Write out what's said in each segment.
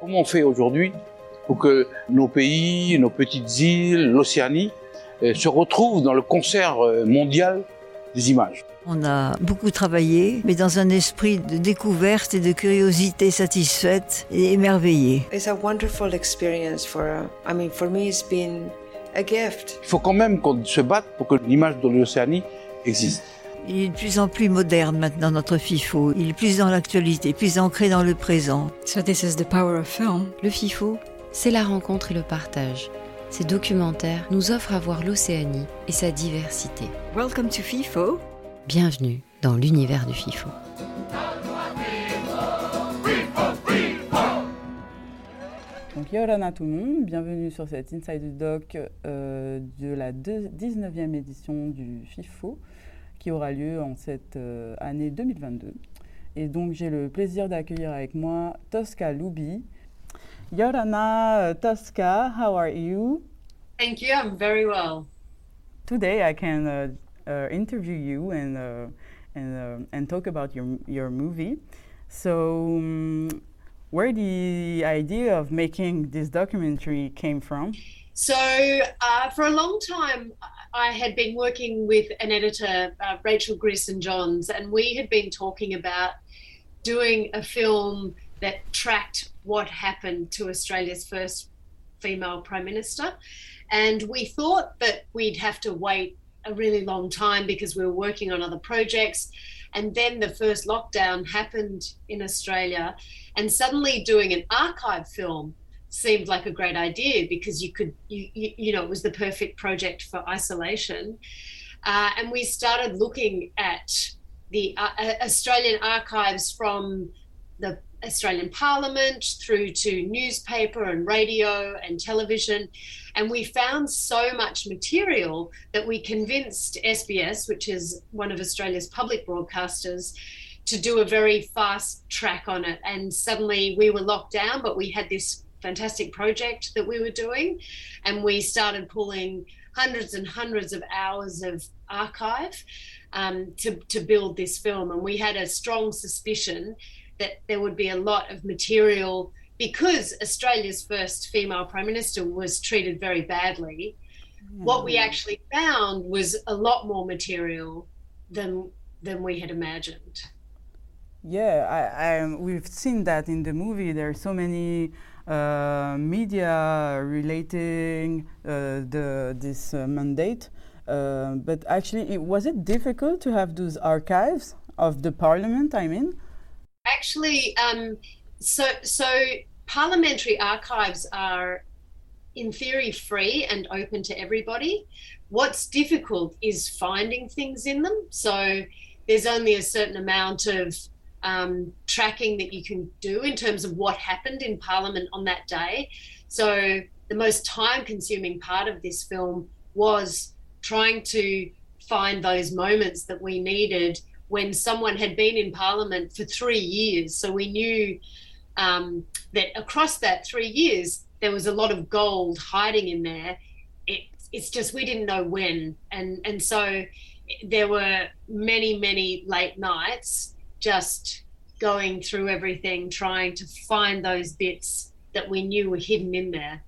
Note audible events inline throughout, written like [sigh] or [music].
Comment on fait aujourd'hui pour que nos pays, nos petites îles, l'Océanie euh, se retrouvent dans le concert euh, mondial des images? On a beaucoup travaillé, mais dans un esprit de découverte et de curiosité satisfaite et émerveillée. It's a wonderful experience for, I mean, for me, it's been a gift. Il faut quand même qu'on se batte pour que l'image de l'Océanie existe. Il est de plus en plus moderne maintenant, notre FIFO. Il est plus dans l'actualité, plus ancré dans le présent. So this is the power of film. Le FIFO, c'est la rencontre et le partage. Ces documentaires nous offrent à voir l'Océanie et sa diversité. Welcome to FIFO. Bienvenue dans l'univers du FIFO. Donc Yorana tout le monde, bienvenue sur cet Inside Doc euh, de la deux- 19e édition du FIFO qui aura lieu en cette euh, année 2022. Et donc j'ai le plaisir d'accueillir avec moi Tosca Loubi. Yorana euh, Tosca, how are you? Thank you. I'm very well. Today I can uh, uh, interview you and uh, and uh, and talk about your your movie. So, um, where the idea of making this documentary came from? So, uh, for a long time, I had been working with an editor, uh, Rachel Grierson Johns, and we had been talking about doing a film that tracked what happened to Australia's first female Prime Minister. And we thought that we'd have to wait a really long time because we were working on other projects. And then the first lockdown happened in Australia, and suddenly doing an archive film seemed like a great idea because you could you you, you know it was the perfect project for isolation. Uh, and we started looking at the uh, uh, australian archives from the australian parliament through to newspaper and radio and television. And we found so much material that we convinced sbs which is one of australia's public broadcasters to do a very fast track on it. And suddenly we were locked down but we had this fantastic project that we were doing. And we started pulling hundreds and hundreds of hours of archive um, to, to build this film. And we had a strong suspicion that there would be a lot of material because australia's first female prime minister was treated very badly. What we actually found was a lot more material than than we had imagined. Yeah, I, I, we've seen that in the movie. There are so many media relating uh, the this uh, mandate. Uh, but actually, it, was it difficult to have those archives of the parliament? I mean, actually um, so so parliamentary archives are in theory free and open to everybody what's difficult is finding things in them so there's only a certain amount of um, tracking that you can do in terms of what happened in parliament on that day so the most time consuming part of this film was trying to find those moments that we needed when someone had been in parliament for three years. So we knew um, that across that three years, there was a lot of gold hiding in there. It, it's just we didn't know when. And, and so there were many, many late nights just going through everything, trying to find those bits that we knew were hidden in there.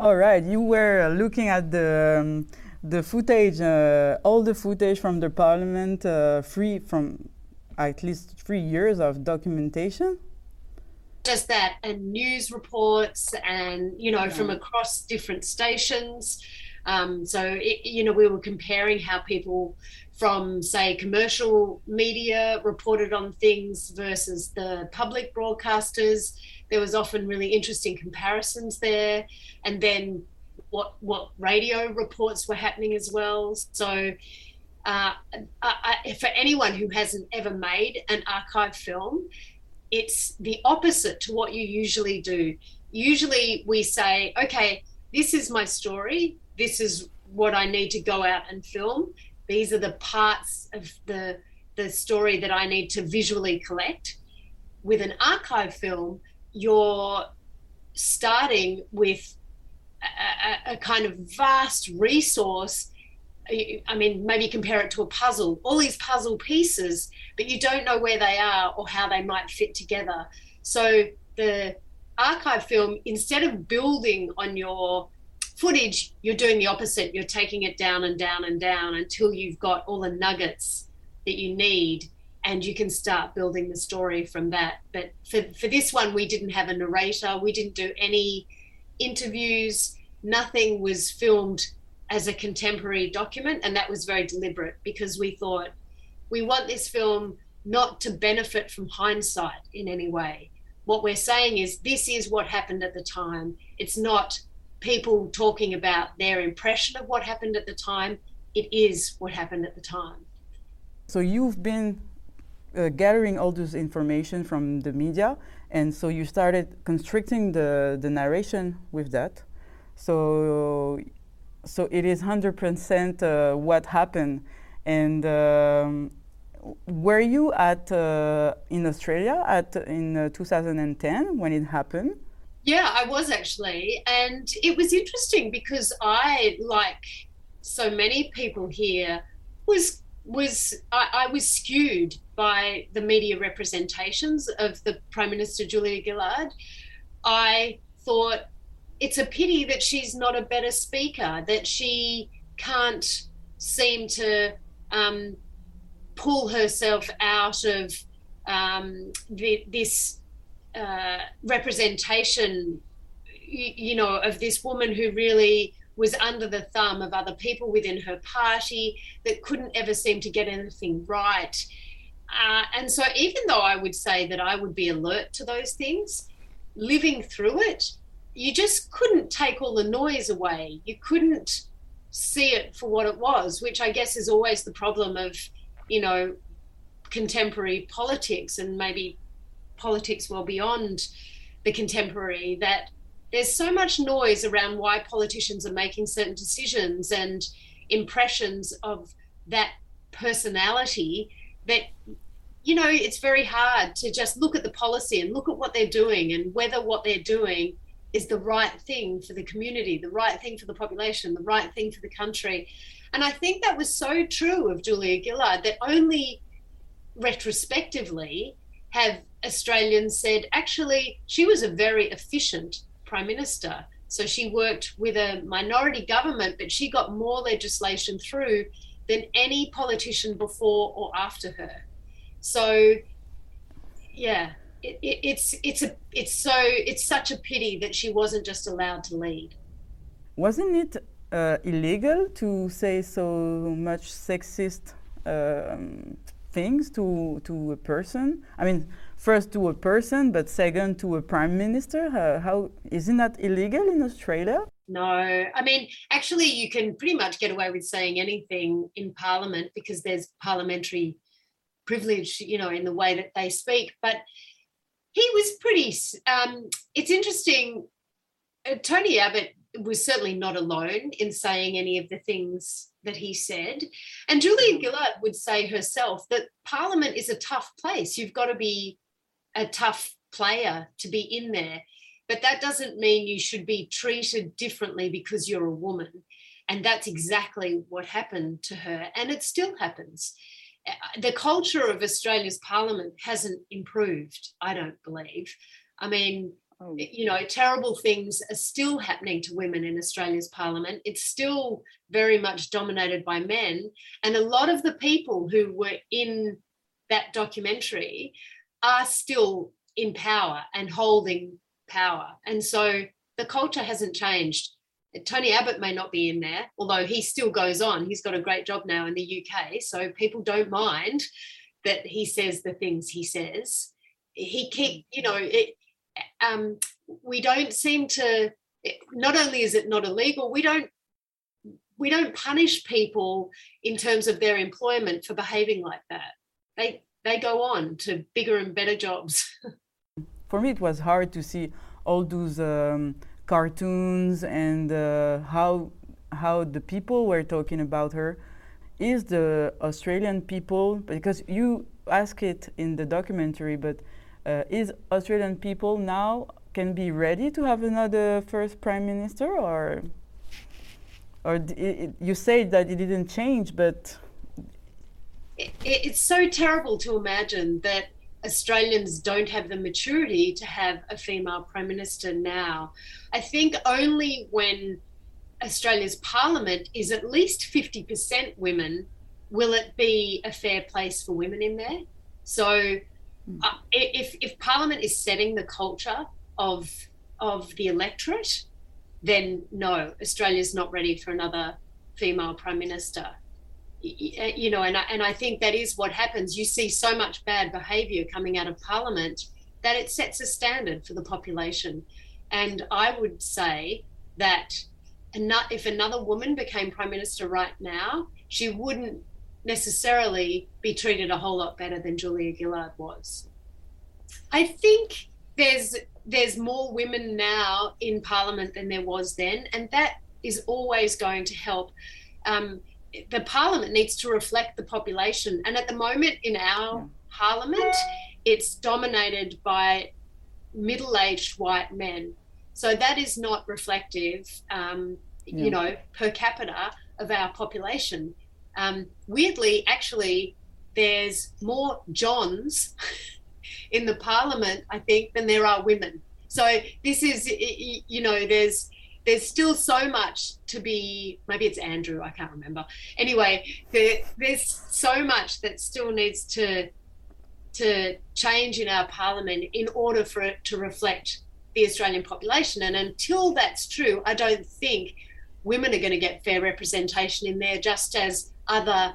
all right, you were looking at the. Um, the footage, uh, all the footage from the parliament, uh, free from at least three years of documentation. just that and news reports and you know from across different stations um, so it, you know we were comparing how people from say commercial media reported on things versus the public broadcasters there was often really interesting comparisons there and then what what radio reports were happening as well so uh, I, for anyone who hasn't ever made an archive film it's the opposite to what you usually do. Usually we say, okay, this is my story. This is what I need to go out and film. These are the parts of the the story that I need to visually collect. With an archive film, you're starting with a, a, a kind of vast resource I mean, maybe compare it to a puzzle, all these puzzle pieces, but you don't know where they are or how they might fit together. So the archive film, instead of building on your footage, you're doing the opposite. You're taking it down and down and down until you've got all the nuggets that you need and you can start building the story from that. But for, for this one, we didn't have a narrator, we didn't do any interviews, nothing was filmed as a contemporary document, and that was very deliberate because we thought we want this film not to benefit from hindsight in any way. What we're saying is this is what happened at the time. It's not people talking about their impression of what happened at the time. It is what happened at the time. So you've been uh, gathering all this information from the media, and so you started constricting the, the narration with that. So, so it is 100% uh, what happened. And um, were you at uh, in Australia at in uh, 2010 when it happened? Yeah, I was actually, and it was interesting because I, like so many people here, was was I, I, was skewed by the media representations of the Prime Minister Julia Gillard. I thought it's a pity that she's not a better speaker, that she can't seem to um, pull herself out of um, the, this uh, representation, you, you know, of this woman who really was under the thumb of other people within her party that couldn't ever seem to get anything right. Uh, and so, even though I would say that I would be alert to those things, living through it, you just couldn't take all the noise away. You couldn't see it for what it was, which I guess is always the problem of, you know, contemporary politics and maybe politics well beyond the contemporary that there's so much noise around why politicians are making certain decisions and impressions of that personality that you know it's very hard to just look at the policy and look at what they're doing and whether what they're doing is the right thing for the community the right thing for the population the right thing for the country. And i think that was so true of julia gillard that only retrospectively have australians said actually she was a very efficient prime minister. So she worked with a minority government, but she got more legislation through than any politician before or after her. So, yeah, it, it, it's it's a it's so it's such a pity that she wasn't just allowed to lead. Wasn't it uh, illegal to say so much sexist um, things to to a person? I mean, first to a person, but second to a prime minister? Uh, how isn't that illegal in Australia? No, I mean, actually, you can pretty much get away with saying anything in Parliament because there's parliamentary privilege, you know, in the way that they speak. But he was pretty. Um, it's interesting. Uh, Tony Abbott was certainly not alone in saying any of the things that he said. And Julia Gillard would say herself that Parliament is a tough place. You've got to be a tough player to be in there. But that doesn't mean you should be treated differently because you're a woman. And that's exactly what happened to her. And it still happens. Uh, the culture of Australia's parliament hasn't improved, I don't believe. I mean, oh. Eh, you know, terrible things are still happening to women in Australia's parliament. It's still very much dominated by men. And a lot of the people who were in that documentary are still in power and holding power. And so the culture hasn't changed. Tony Abbott may not be in there, although he still goes on. He's got a great job now in the UK. So people don't mind that he says the things he says. He keep, mm. you know, it, um, we don't seem to. Not only is it not illegal, we don't we don't punish people in terms of their employment for behaving like that. They they go on to bigger and better jobs. [laughs] For me, it was hard to see all those um, cartoons and uh, how how the people were talking about her. Is the Australian people because you ask it in the documentary, but Uh, is Australian people now can be ready to have another first prime minister or or you say that it didn't change, but it, it's so terrible to imagine that Australians don't have the maturity to have a female prime minister now. I think only when Australia's parliament is at least 50% women will it be a fair place for women in there. So uh, if, if parliament is setting the culture of of the electorate, then no, Australia's not ready for another female prime minister. You know, and I, and I think that is what happens. You see so much bad behaviour coming out of Parliament that it sets a standard for the population. And I would say that if another woman became prime minister right now, she wouldn't necessarily be treated a whole lot better than Julia Gillard was. I think there's there's more women now in Parliament than there was then, and that is always going to help. Um, the Parliament needs to reflect the population, and at the moment in our yeah. Parliament, it's dominated by middle-aged white men. So that is not reflective, um, yeah. you know, per capita of our population. Um, weirdly, actually, there's more Johns [laughs] in the parliament, I think, than there are women. So this is, you know, there's there's still so much to be. Maybe it's Andrew, I can't remember. Anyway, there, there's so much that still needs to to change in our parliament in order for it to reflect the Australian population. And until that's true, I don't think women are going to get fair representation in there, just as other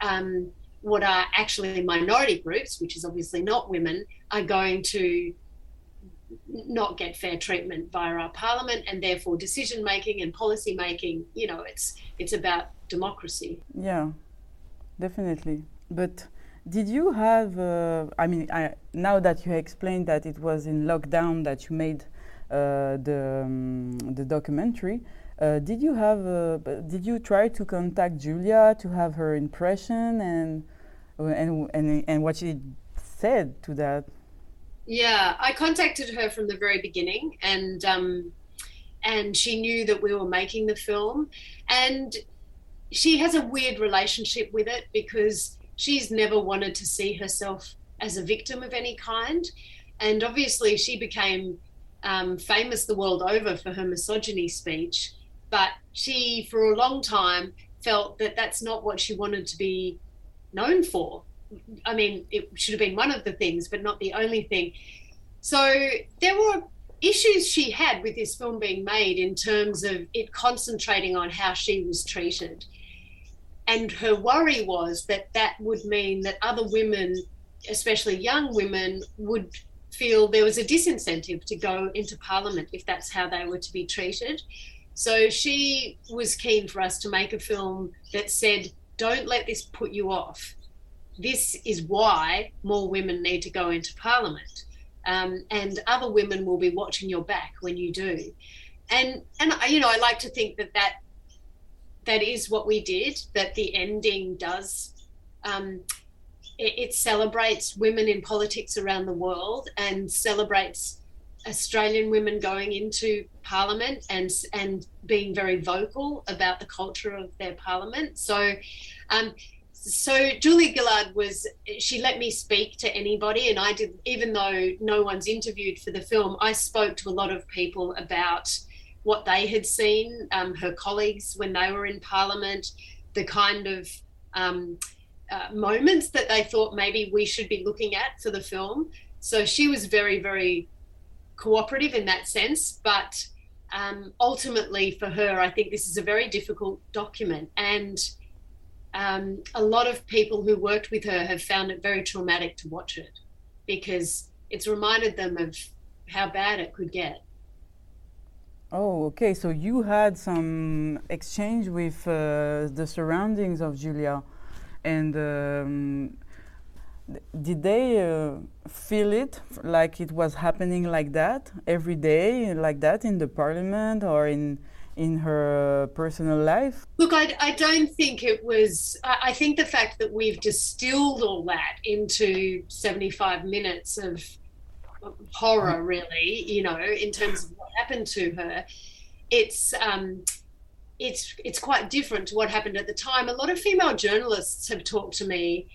um, what are actually minority groups, which is obviously not women, are going to not get fair treatment via our parliament and therefore decision making and policy making you know it's it's about democracy. Yeah definitely. But did you have uh, i mean I, now that you explained that it was in lockdown that you made uh, the um, the documentary did you have uh, did you try to contact Julia to have her impression and and and, and what she said to that? Yeah, I contacted her from the very beginning, and um, and she knew that we were making the film, and she has a weird relationship with it because she's never wanted to see herself as a victim of any kind, and obviously she became um, famous the world over for her misogyny speech but she, for a long time, felt that that's not what she wanted to be known for. I mean, it should have been one of the things, but not the only thing. So there were issues she had with this film being made in terms of it concentrating on how she was treated. And her worry was that that would mean that other women, especially young women, would feel there was a disincentive to go into parliament if that's how they were to be treated. So she was keen for us to make a film that said, don't let this put you off. This is why more women need to go into parliament. Um, and other women will be watching your back when you do. And, and you know, I like to think that that, that is what we did, that the ending does um, it, it, celebrates women in politics around the world and celebrates Australian women going into Parliament and and being very vocal about the culture of their Parliament. So, um, so Julia Gillard was she let me speak to anybody, and I did even though no one's interviewed for the film. I spoke to a lot of people about what they had seen, um, her colleagues when they were in Parliament, the kind of um, uh, moments that they thought maybe we should be looking at for the film. So she was very, very cooperative in that sense. But um, ultimately, for her, I think this is a very difficult document. And um, a lot of people who worked with her have found it very traumatic to watch it because it's reminded them of how bad it could get. Oh, okay. So you had some exchange with uh, the surroundings of Julia, and um, did they uh, feel it like it was happening like that every day, like that in the parliament or in in her personal life? Look, I, I don't think it was. I, I think the fact that we've distilled all that into 75 minutes of horror, really, you know, in terms of what happened to her, it's. Um, it's it's quite different to what happened at the time. A lot of female journalists have talked to me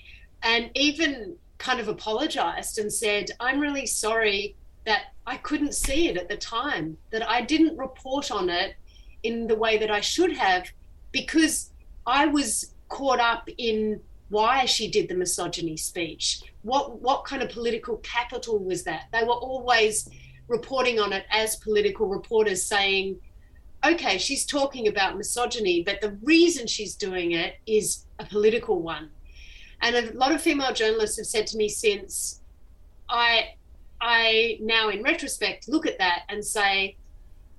and even kind of apologized and said, I'm really sorry that I couldn't see it at the time, that I didn't report on it in the way that I should have because I was caught up in why she did the misogyny speech. What what kind of political capital was that? They were always reporting on it as political reporters saying, okay, she's talking about misogyny, but the reason she's doing it is a political one. And a lot of female journalists have said to me since I I now in retrospect look at that and say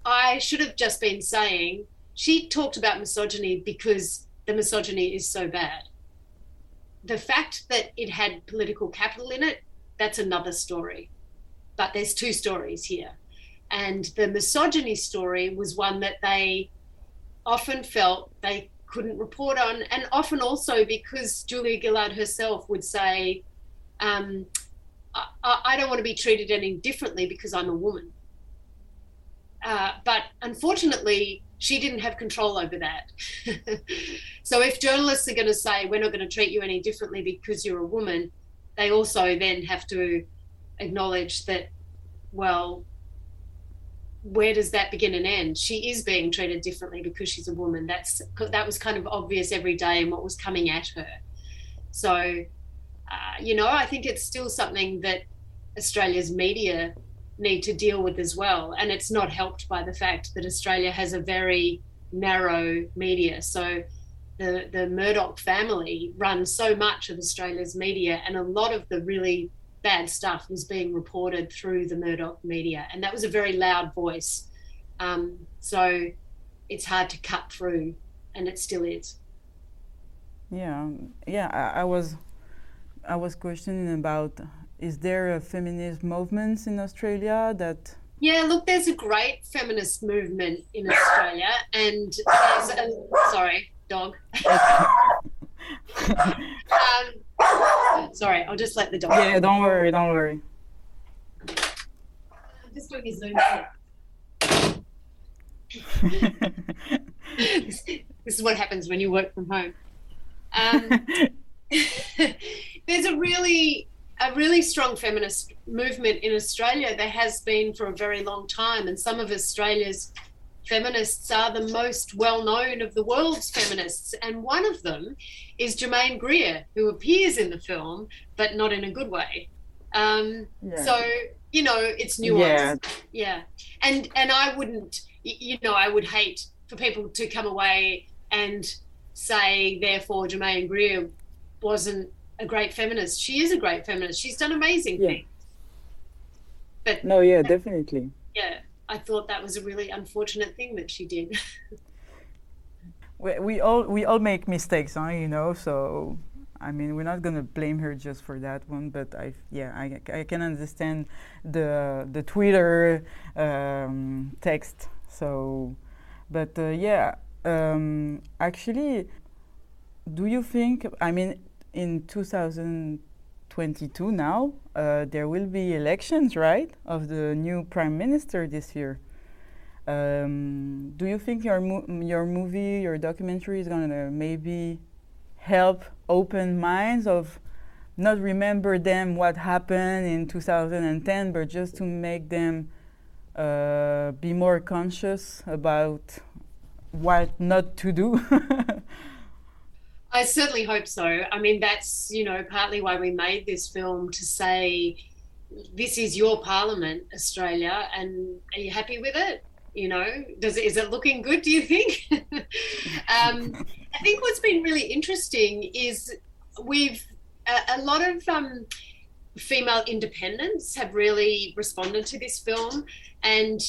I should have just been saying she talked about misogyny because the misogyny is so bad. The fact that it had political capital in it, that's another story. But there's two stories here. And the misogyny story was one that they often felt they couldn't report on, and often also because Julia Gillard herself would say, um, I, I, don't want to be treated any differently because I'm a woman. Uh, but unfortunately, she didn't have control over that. [laughs] so if journalists are going to say, we're not going to treat you any differently because you're a woman, they also then have to acknowledge that, well, where does that begin and end? She is being treated differently because she's a woman. That's that was kind of obvious every day and what was coming at her. So, uh, you know, I think it's still something that Australia's media need to deal with as well, and it's not helped by the fact that Australia has a very narrow media. So, the the Murdoch family runs so much of Australia's media, and a lot of the really bad stuff was being reported through the Murdoch media, and that was a very loud voice. Um, so it's hard to cut through, and it still is. Yeah, yeah. I, I was, I was questioning about: is there a feminist movement in Australia that? Yeah, look, there's a great feminist movement in Australia, and there's a sorry, dog. [laughs] um, Sorry, I'll just let the dog. Yeah, don't worry, don't worry. I'm just doing his Zoom. this, [laughs] [laughs] this is what happens when you work from home. Um, [laughs] there's a really a really strong feminist movement in Australia. There has been for a very long time, and some of Australia's feminists are the most well known of the world's feminists. And one of them is Germaine Greer, who appears in the film, but not in a good way. Um, yeah. So, you know, it's nuanced. Yeah. yeah. And, and I wouldn't, you know, I would hate for people to come away and say, therefore, Germaine Greer wasn't a great feminist. She is a great feminist. She's done amazing yeah. things. But no, yeah, [laughs] definitely. Yeah. I thought that was a really unfortunate thing that she did. [laughs] we, we all we all make mistakes, huh? You know, so I mean, we're not gonna blame her just for that one, but I yeah, I, I can understand the the Twitter um, text. So, but uh, yeah, um, actually, do you think? I mean, in 2000 2022 now, uh, there will be elections, right, of the new prime minister this year. Um, do you think your mo your movie, your documentary is gonna maybe help open minds of not remember them what happened in 2010, but just to make them uh, be more conscious about what not to do? [laughs] I certainly hope so. I mean, that's, you know, partly why we made this film to say, this is your parliament, Australia, and are you happy with it? You know, does it, is it looking good, do you think? [laughs] um, I think what's been really interesting is we've, a, a lot of um, female independents have really responded to this film. And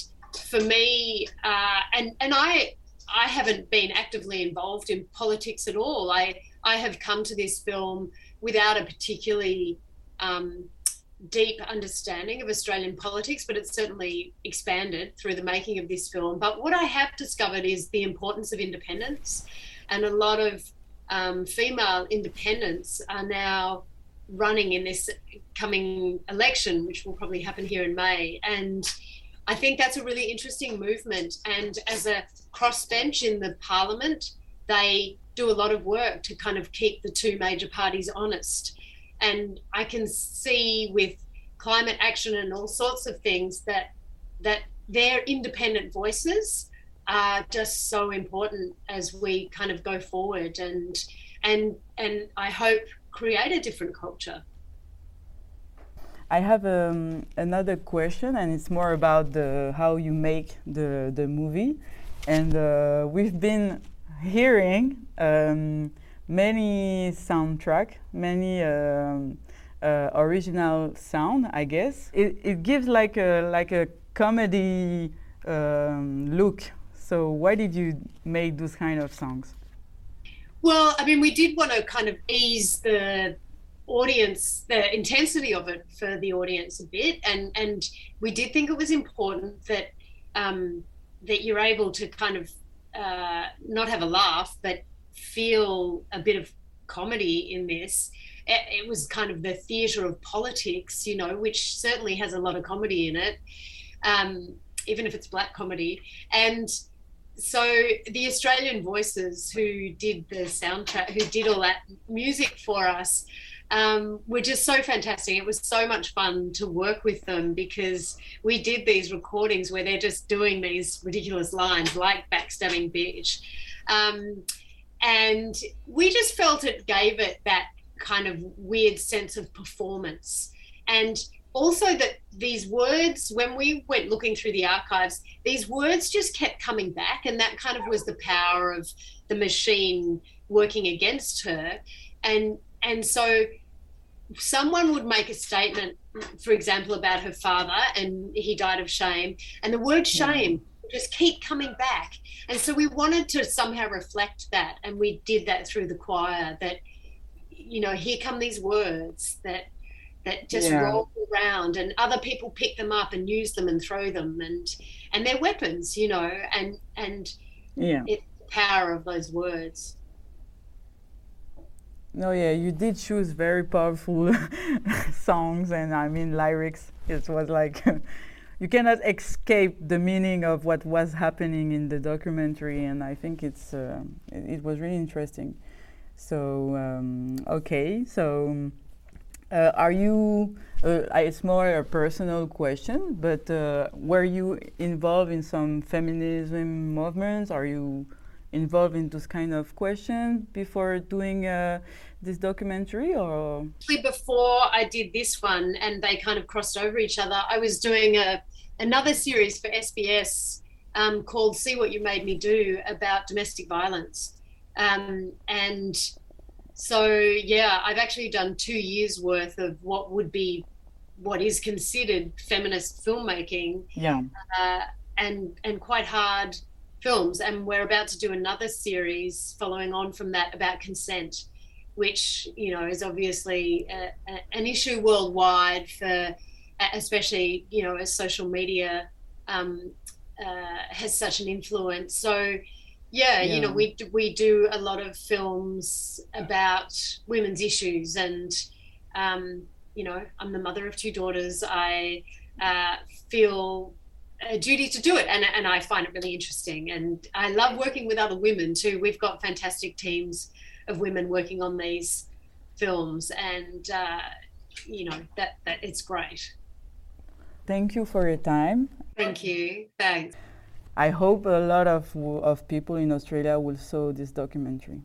for me, uh, and, and I, I haven't been actively involved in politics at all. I I have come to this film without a particularly um, deep understanding of Australian politics, but it's certainly expanded through the making of this film. But what I have discovered is the importance of independence, and a lot of um, female independents are now running in this coming election, which will probably happen here in May. And I think that's a really interesting movement. And as a crossbench in the parliament, they do a lot of work to kind of keep the two major parties honest. and I can see with climate action and all sorts of things that that their independent voices are just so important as we kind of go forward and and and I hope create a different culture. I have um, another question, and it's more about the how you make the the movie. And uh, we've been hearing um, many soundtrack, many um, uh, original sound. I guess it, it gives like a like a comedy um, look. So why did you make those kind of songs? Well, I mean, we did want to kind of ease the audience the intensity of it for the audience a bit. And and we did think it was important that um, that you're able to kind of uh, not have a laugh but feel a bit of comedy in this. It, it was kind of the theatre of politics you know which certainly has a lot of comedy in it um, even if it's black comedy. And so the Australian voices who did the soundtrack, who did all that music for us, um, were just so fantastic. It was so much fun to work with them because we did these recordings where they're just doing these ridiculous lines like backstabbing bitch. Um, and we just felt it gave it that kind of weird sense of performance. And also that these words, when we went looking through the archives, these words just kept coming back. And that kind of was the power of the machine working against her. And and so someone would make a statement, for example, about her father, and he died of shame, and the word shame just keep coming back. And so we wanted to somehow reflect that, and we did that through the choir. That you know, here come these words that that just Yeah. roll around, and other people pick them up and use them and throw them, and and they're weapons, you know, and and Yeah. it's the power of those words. No, yeah, you did choose very powerful [laughs] songs and I mean lyrics. It was like [laughs] you cannot escape the meaning of what was happening in the documentary, and I think it's uh, it, it was really interesting. So um, okay, so uh, are you? Uh, it's more a personal question, but uh, were you involved in some feminism movements? Are you involved in those kind of questions before doing uh, this documentary, or? Actually before I did this one and they kind of crossed over each other, I was doing a another series for SBS um, called "See What You Made Me Do" about domestic violence, um, and so yeah, I've actually done two years worth of what would be what is considered feminist filmmaking. Yeah, uh, and and quite hard films. And we're about to do another series following on from that about consent, which you know is obviously a, a, an issue worldwide for, especially you know as social media um, uh, has such an influence. So. Yeah, you know, we we do a lot of films about women's issues, and um, you know, I'm the mother of two daughters. I uh, feel a duty to do it and, and i find it really interesting. And i love working with other women too. We've got fantastic teams of women working on these films and uh, you know that that it's great. Thank you for your time. thank you. Thanks. I hope a lot of, of people in Australia will saw this documentary.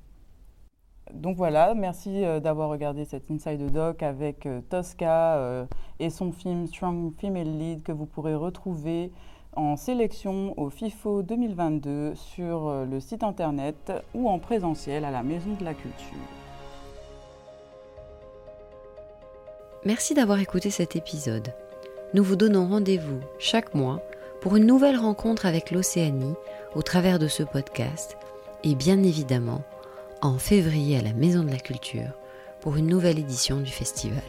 Donc voilà, merci euh, d'avoir regardé cet Inside the Doc avec euh, Tosca euh, et son film Strong Female Lead que vous pourrez retrouver en sélection au FIFO 2022 sur euh, le site internet ou en présentiel à la Maison de la Culture. Merci d'avoir écouté cet épisode. Nous vous donnons rendez-vous chaque mois pour une nouvelle rencontre avec l'Océanie au travers de ce podcast et bien évidemment en février à la Maison de la Culture pour une nouvelle édition du festival.